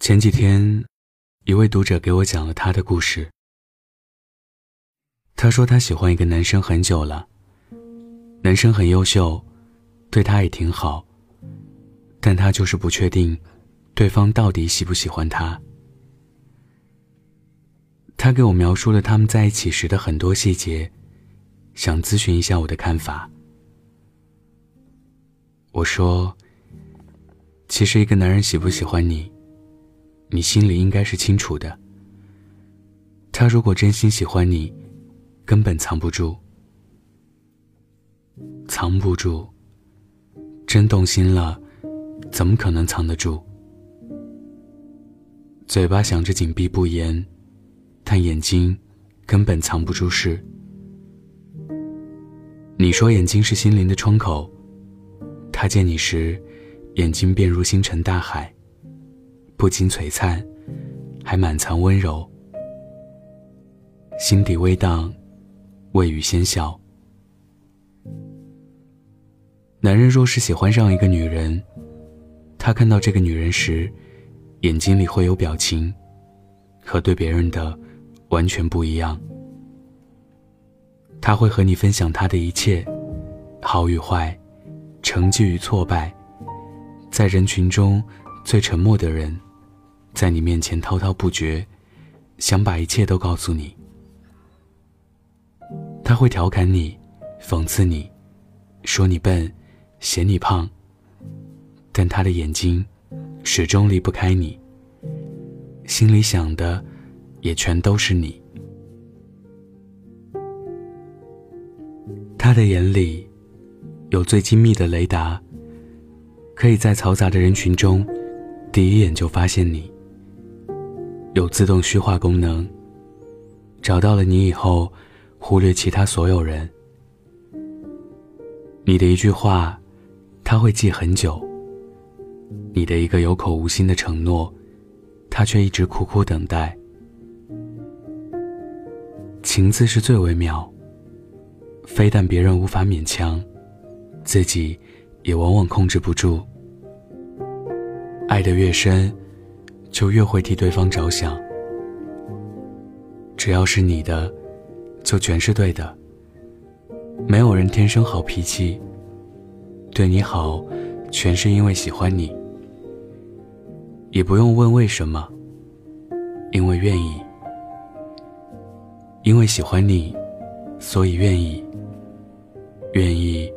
前几天，一位读者给我讲了他的故事。他说他喜欢一个男生很久了，男生很优秀，对他也挺好，但他就是不确定，对方到底喜不喜欢他。他给我描述了他们在一起时的很多细节，想咨询一下我的看法。我说：“其实一个男人喜不喜欢你？”你心里应该是清楚的。他如果真心喜欢你，根本藏不住，藏不住。真动心了，怎么可能藏得住？嘴巴想着紧闭不言，但眼睛根本藏不住事。你说眼睛是心灵的窗口，他见你时，眼睛便如星辰大海。不仅璀璨，还满藏温柔。心底微荡，未语先笑。男人若是喜欢上一个女人，他看到这个女人时，眼睛里会有表情，和对别人的完全不一样。他会和你分享他的一切，好与坏，成绩与挫败，在人群中最沉默的人。在你面前滔滔不绝，想把一切都告诉你。他会调侃你，讽刺你，说你笨，嫌你胖。但他的眼睛始终离不开你，心里想的也全都是你。他的眼里有最精密的雷达，可以在嘈杂的人群中第一眼就发现你。有自动虚化功能，找到了你以后，忽略其他所有人。你的一句话，他会记很久；你的一个有口无心的承诺，他却一直苦苦等待。情字是最微妙，非但别人无法勉强，自己也往往控制不住。爱得越深。就越会替对方着想。只要是你的，就全是对的。没有人天生好脾气，对你好，全是因为喜欢你。也不用问为什么，因为愿意。因为喜欢你，所以愿意。愿意，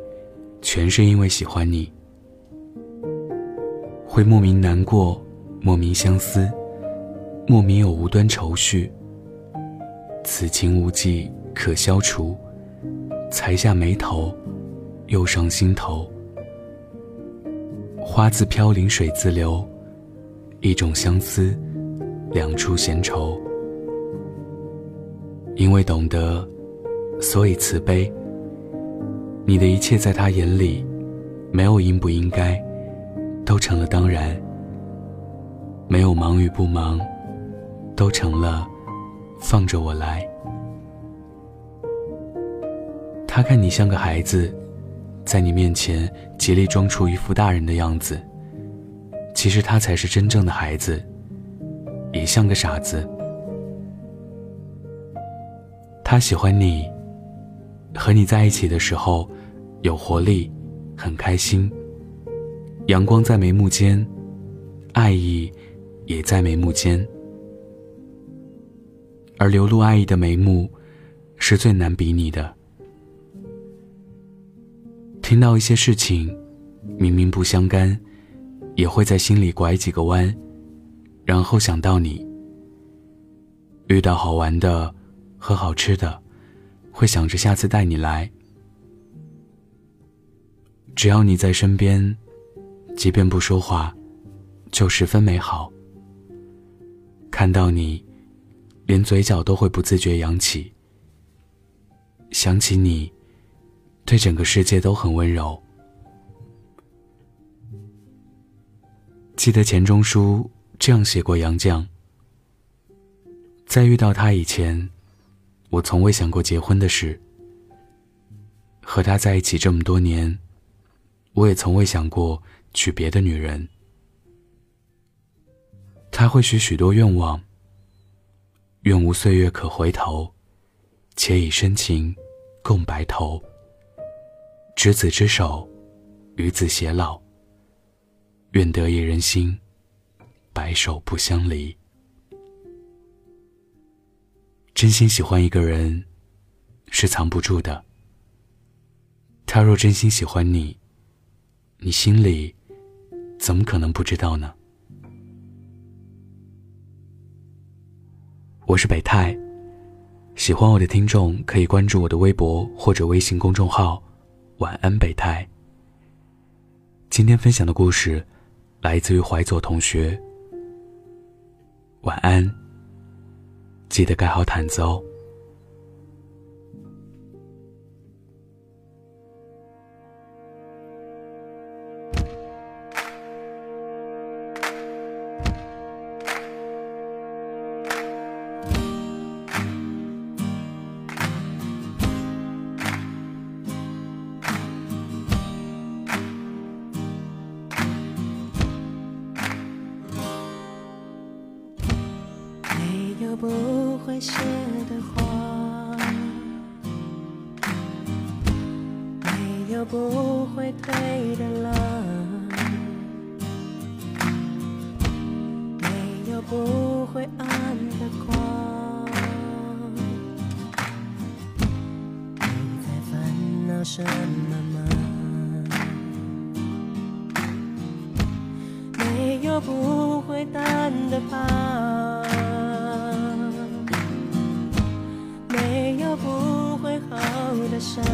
全是因为喜欢你。会莫名难过。莫名相思，莫名有无端愁绪。此情无计可消除，才下眉头，又上心头。花自飘零水自流，一种相思，两处闲愁。因为懂得，所以慈悲。你的一切在他眼里，没有应不应该，都成了当然。没有忙与不忙，都成了放着我来。他看你像个孩子，在你面前极力装出一副大人的样子，其实他才是真正的孩子，也像个傻子。他喜欢你，和你在一起的时候有活力，很开心，阳光在眉目间，爱意。也在眉目间，而流露爱意的眉目，是最难比拟的。听到一些事情，明明不相干，也会在心里拐几个弯，然后想到你。遇到好玩的和好吃的，会想着下次带你来。只要你在身边，即便不说话，就十分美好。看到你，连嘴角都会不自觉扬起。想起你，对整个世界都很温柔。记得钱钟书这样写过杨绛：在遇到他以前，我从未想过结婚的事。和他在一起这么多年，我也从未想过娶别的女人。他会许许多愿望。愿无岁月可回头，且以深情共白头。执子之手，与子偕老。愿得一人心，白首不相离。真心喜欢一个人，是藏不住的。他若真心喜欢你，你心里怎么可能不知道呢？我是北太，喜欢我的听众可以关注我的微博或者微信公众号“晚安北太”。今天分享的故事来自于怀左同学。晚安，记得盖好毯子哦。不会谢的花，没有不会退的浪，没有不会暗的光。你在烦恼什么吗？没有不会淡的疤。的伤，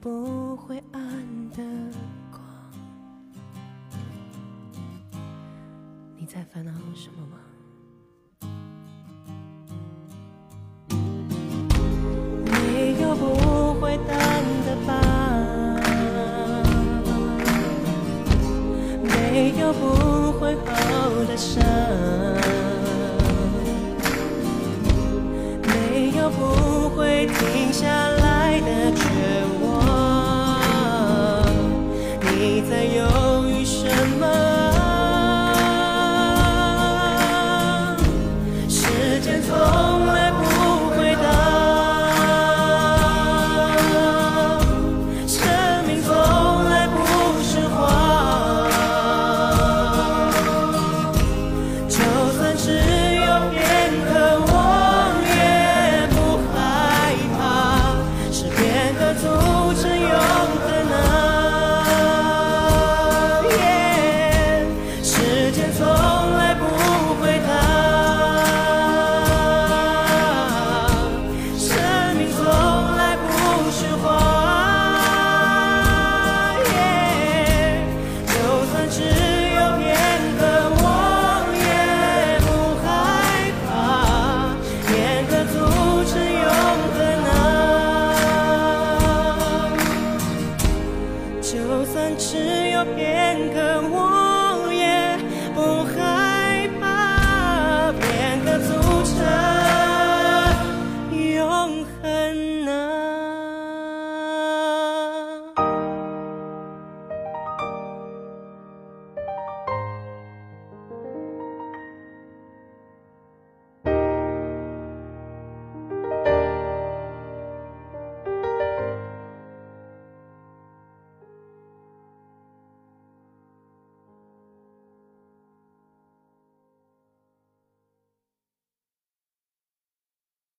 不会暗的光。你在烦恼什么吗？不会好的伤，没有不会停下。在犹豫什么。就算只有片刻我也不害